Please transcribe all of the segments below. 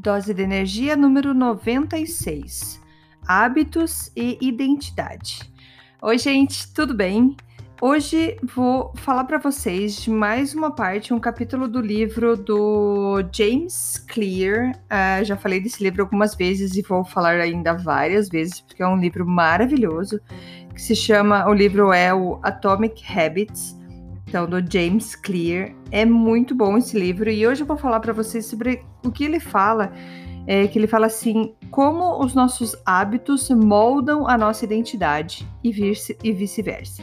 Dose de energia número 96: Hábitos e identidade. Oi, gente, tudo bem? Hoje vou falar para vocês de mais uma parte, um capítulo do livro do James Clear. Uh, já falei desse livro algumas vezes e vou falar ainda várias vezes, porque é um livro maravilhoso, que se chama, o livro é o Atomic Habits então do James Clear. É muito bom esse livro e hoje eu vou falar para vocês sobre o que ele fala. É, que ele fala assim: como os nossos hábitos moldam a nossa identidade e, e vice-versa.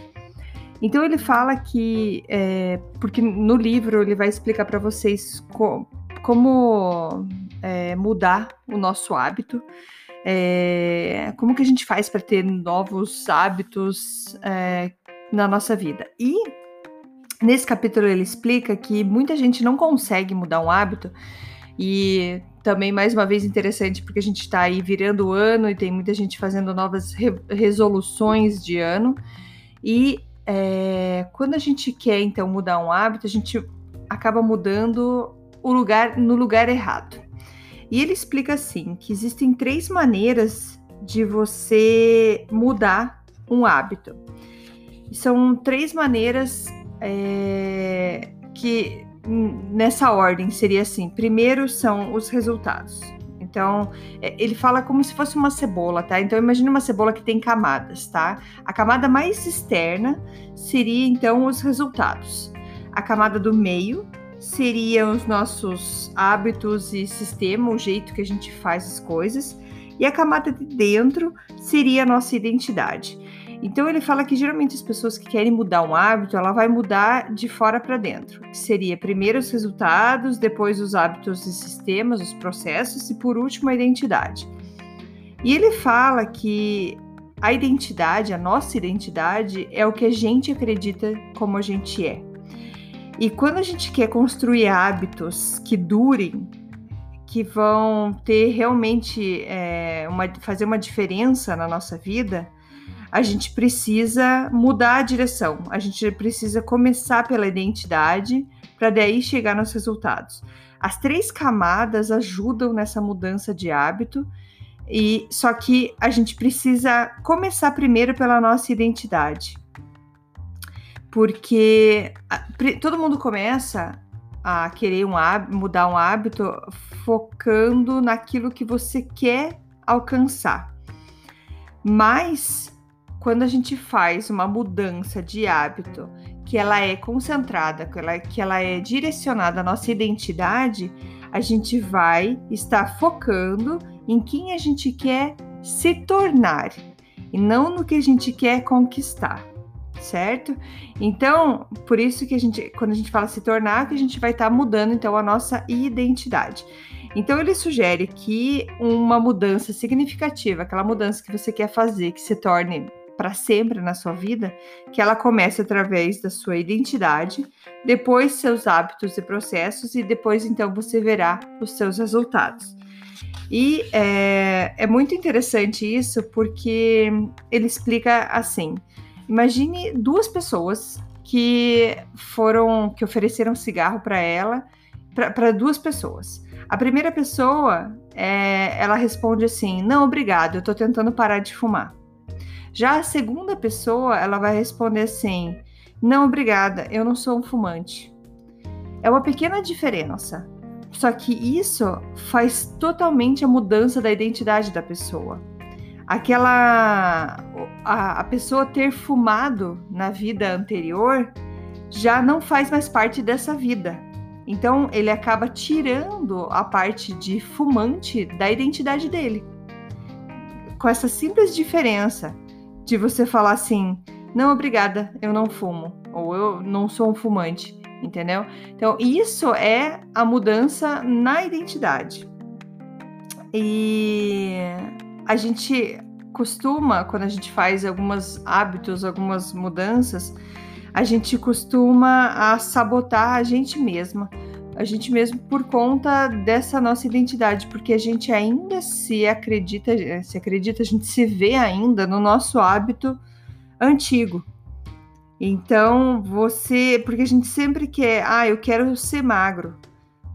Então ele fala que, é, porque no livro ele vai explicar para vocês co como é, mudar o nosso hábito, é, como que a gente faz para ter novos hábitos é, na nossa vida. E Nesse capítulo ele explica que muita gente não consegue mudar um hábito e também mais uma vez interessante porque a gente está aí virando o ano e tem muita gente fazendo novas re resoluções de ano e é, quando a gente quer então mudar um hábito a gente acaba mudando o lugar no lugar errado. E ele explica assim que existem três maneiras de você mudar um hábito. São três maneiras é, que nessa ordem seria assim: primeiro são os resultados. Então, é, ele fala como se fosse uma cebola, tá? Então, imagine uma cebola que tem camadas, tá? A camada mais externa seria então os resultados. A camada do meio seriam os nossos hábitos e sistema, o jeito que a gente faz as coisas. E a camada de dentro seria a nossa identidade. Então ele fala que geralmente as pessoas que querem mudar um hábito, ela vai mudar de fora para dentro, que seria primeiro os resultados, depois os hábitos e sistemas, os processos e por último a identidade. E ele fala que a identidade, a nossa identidade é o que a gente acredita como a gente é. E quando a gente quer construir hábitos que durem, que vão ter realmente é, uma, fazer uma diferença na nossa vida, a gente precisa mudar a direção, a gente precisa começar pela identidade para daí chegar nos resultados. As três camadas ajudam nessa mudança de hábito e só que a gente precisa começar primeiro pela nossa identidade. Porque todo mundo começa a querer um hábito, mudar um hábito focando naquilo que você quer alcançar. Mas quando a gente faz uma mudança de hábito, que ela é concentrada, que ela, que ela é direcionada à nossa identidade, a gente vai estar focando em quem a gente quer se tornar e não no que a gente quer conquistar, certo? Então, por isso que a gente, quando a gente fala se tornar, que a gente vai estar mudando então a nossa identidade. Então ele sugere que uma mudança significativa, aquela mudança que você quer fazer, que se torne para sempre na sua vida, que ela comece através da sua identidade, depois seus hábitos e processos, e depois então você verá os seus resultados. E é, é muito interessante isso porque ele explica assim: imagine duas pessoas que foram que ofereceram cigarro para ela, para duas pessoas. A primeira pessoa, é, ela responde assim: não, obrigado, eu estou tentando parar de fumar. Já a segunda pessoa, ela vai responder assim: Não, obrigada, eu não sou um fumante. É uma pequena diferença. Só que isso faz totalmente a mudança da identidade da pessoa. Aquela a, a pessoa ter fumado na vida anterior já não faz mais parte dessa vida. Então ele acaba tirando a parte de fumante da identidade dele. Com essa simples diferença, de você falar assim: não, obrigada, eu não fumo, ou eu não sou um fumante, entendeu? Então, isso é a mudança na identidade. E a gente costuma, quando a gente faz alguns hábitos, algumas mudanças, a gente costuma a sabotar a gente mesma, a gente mesmo por conta dessa nossa identidade, porque a gente ainda se acredita, se acredita, a gente se vê ainda no nosso hábito antigo. Então, você, porque a gente sempre quer, ah, eu quero ser magro,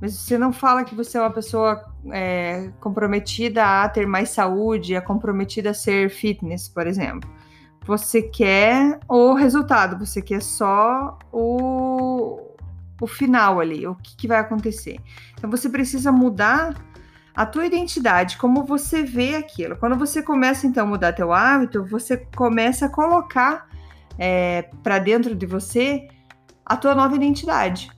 mas você não fala que você é uma pessoa é, comprometida a ter mais saúde, é comprometida a ser fitness, por exemplo. Você quer o resultado, você quer só o, o final ali, o que, que vai acontecer. Então você precisa mudar a tua identidade, como você vê aquilo. Quando você começa então a mudar teu hábito, você começa a colocar é, para dentro de você a tua nova identidade.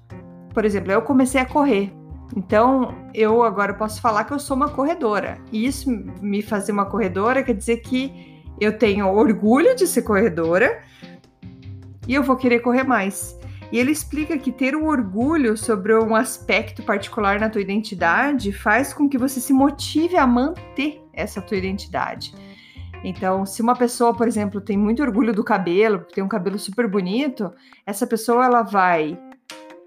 Por exemplo, eu comecei a correr. Então, eu agora posso falar que eu sou uma corredora. E isso me fazer uma corredora quer dizer que eu tenho orgulho de ser corredora e eu vou querer correr mais. E ele explica que ter um orgulho sobre um aspecto particular na tua identidade faz com que você se motive a manter essa tua identidade. Então, se uma pessoa, por exemplo, tem muito orgulho do cabelo, porque tem um cabelo super bonito, essa pessoa ela vai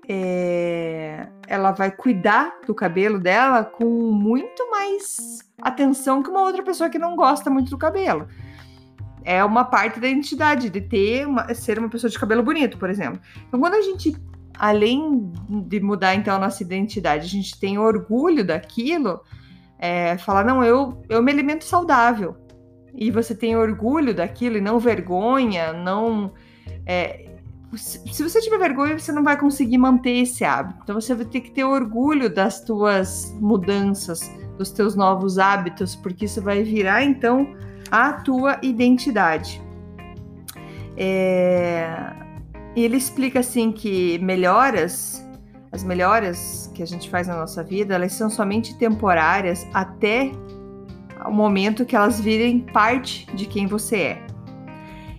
é, ela vai cuidar do cabelo dela com muito mais atenção que uma outra pessoa que não gosta muito do cabelo é uma parte da identidade, de ter uma, ser uma pessoa de cabelo bonito, por exemplo. Então, quando a gente, além de mudar então a nossa identidade, a gente tem orgulho daquilo, é, falar, não, eu, eu me alimento saudável. E você tem orgulho daquilo e não vergonha, não. É, se você tiver vergonha, você não vai conseguir manter esse hábito. Então você vai ter que ter orgulho das tuas mudanças, dos teus novos hábitos, porque isso vai virar então a tua identidade. É... Ele explica assim que melhoras, as melhoras que a gente faz na nossa vida, elas são somente temporárias até o momento que elas virem parte de quem você é.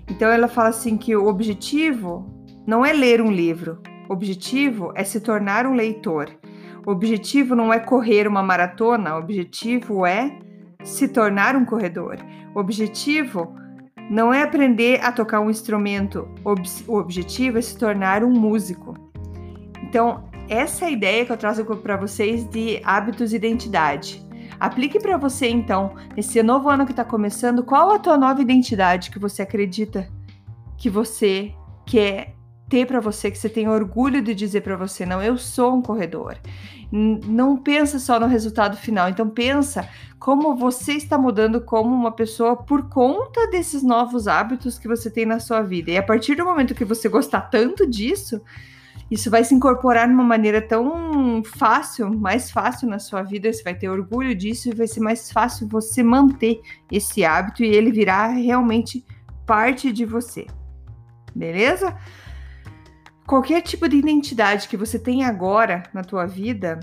Então ela fala assim que o objetivo não é ler um livro, o objetivo é se tornar um leitor. O objetivo não é correr uma maratona, o objetivo é se tornar um corredor. O objetivo não é aprender a tocar um instrumento, o objetivo é se tornar um músico. Então, essa é a ideia que eu trago para vocês de hábitos e identidade. Aplique para você então, nesse novo ano que está começando, qual a tua nova identidade que você acredita que você quer ter para você, que você tem orgulho de dizer para você, não, eu sou um corredor. Não pensa só no resultado final, então pensa como você está mudando como uma pessoa por conta desses novos hábitos que você tem na sua vida. E a partir do momento que você gostar tanto disso, isso vai se incorporar de uma maneira tão fácil, mais fácil na sua vida, você vai ter orgulho disso e vai ser mais fácil você manter esse hábito e ele virar realmente parte de você. Beleza? Qualquer tipo de identidade que você tem agora na tua vida,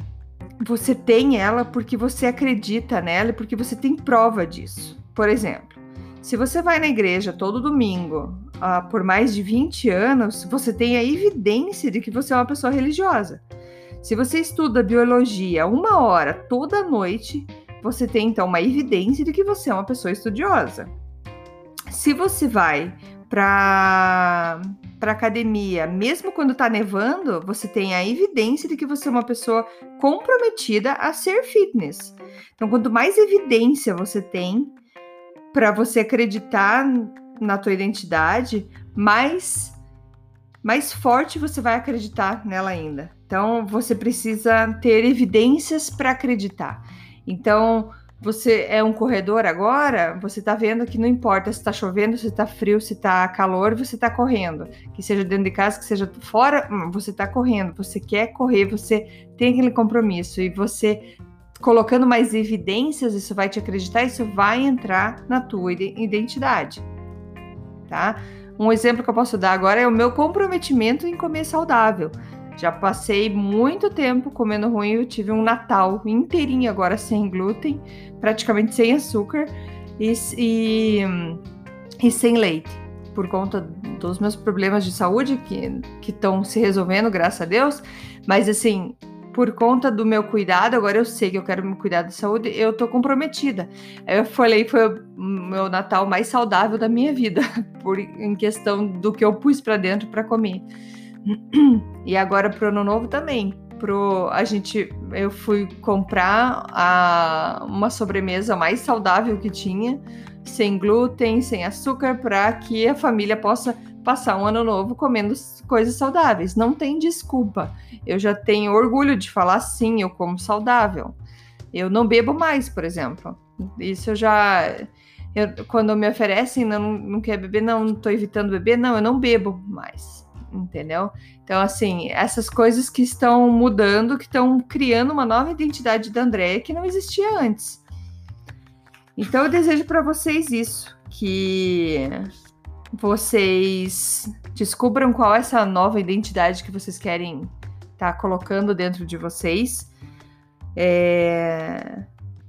você tem ela porque você acredita nela e porque você tem prova disso. Por exemplo, se você vai na igreja todo domingo uh, por mais de 20 anos, você tem a evidência de que você é uma pessoa religiosa. Se você estuda biologia uma hora toda noite, você tem então uma evidência de que você é uma pessoa estudiosa. Se você vai para para academia, mesmo quando está nevando, você tem a evidência de que você é uma pessoa comprometida a ser fitness. Então, quanto mais evidência você tem para você acreditar na tua identidade, mais mais forte você vai acreditar nela ainda. Então, você precisa ter evidências para acreditar. Então, você é um corredor agora, você está vendo que não importa se está chovendo, se está frio, se está calor, você está correndo. Que seja dentro de casa, que seja fora, hum, você está correndo. Você quer correr, você tem aquele compromisso. E você colocando mais evidências, isso vai te acreditar, isso vai entrar na tua identidade. Tá? Um exemplo que eu posso dar agora é o meu comprometimento em comer saudável. Já passei muito tempo comendo ruim, eu tive um Natal inteirinho agora sem glúten, praticamente sem açúcar e, e, e sem leite. por conta dos meus problemas de saúde que estão se resolvendo, graças a Deus. Mas assim, por conta do meu cuidado, agora eu sei que eu quero me cuidar da saúde, eu tô comprometida. Eu falei, foi o meu Natal mais saudável da minha vida, por em questão do que eu pus para dentro para comer. E agora pro ano novo também. Pro, a gente, eu fui comprar a, uma sobremesa mais saudável que tinha, sem glúten, sem açúcar, para que a família possa passar um ano novo comendo coisas saudáveis. Não tem desculpa. Eu já tenho orgulho de falar sim, eu como saudável. Eu não bebo mais, por exemplo. Isso eu já. Eu, quando me oferecem, não, não quer beber, não, não tô evitando beber, não, eu não bebo mais entendeu? Então, assim, essas coisas que estão mudando, que estão criando uma nova identidade da Andréia que não existia antes. Então, eu desejo para vocês isso, que vocês descubram qual é essa nova identidade que vocês querem estar tá colocando dentro de vocês. É...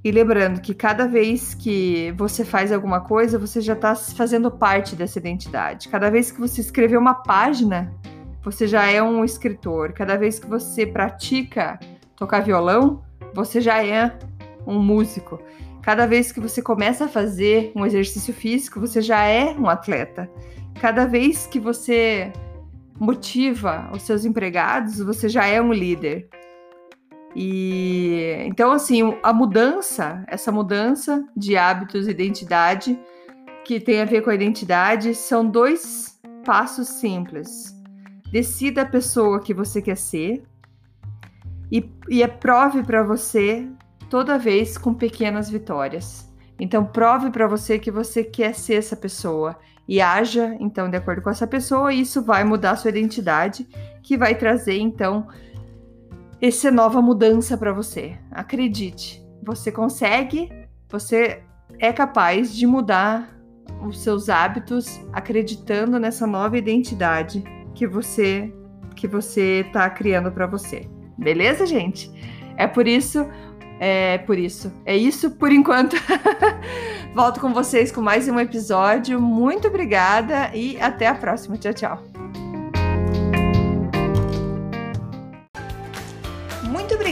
E lembrando que cada vez que você faz alguma coisa, você já está fazendo parte dessa identidade. Cada vez que você escrever uma página, você já é um escritor. Cada vez que você pratica tocar violão, você já é um músico. Cada vez que você começa a fazer um exercício físico, você já é um atleta. Cada vez que você motiva os seus empregados, você já é um líder. E então assim, a mudança, essa mudança de hábitos e identidade que tem a ver com a identidade são dois passos simples. Decida a pessoa que você quer ser e, e é prove para você toda vez com pequenas vitórias. Então prove para você que você quer ser essa pessoa e haja então de acordo com essa pessoa, e isso vai mudar sua identidade, que vai trazer então essa nova mudança para você. Acredite, você consegue, você é capaz de mudar os seus hábitos acreditando nessa nova identidade que você que você está criando para você. Beleza, gente? É por isso, é por isso. É isso por enquanto. Volto com vocês com mais um episódio. Muito obrigada e até a próxima. Tchau, tchau.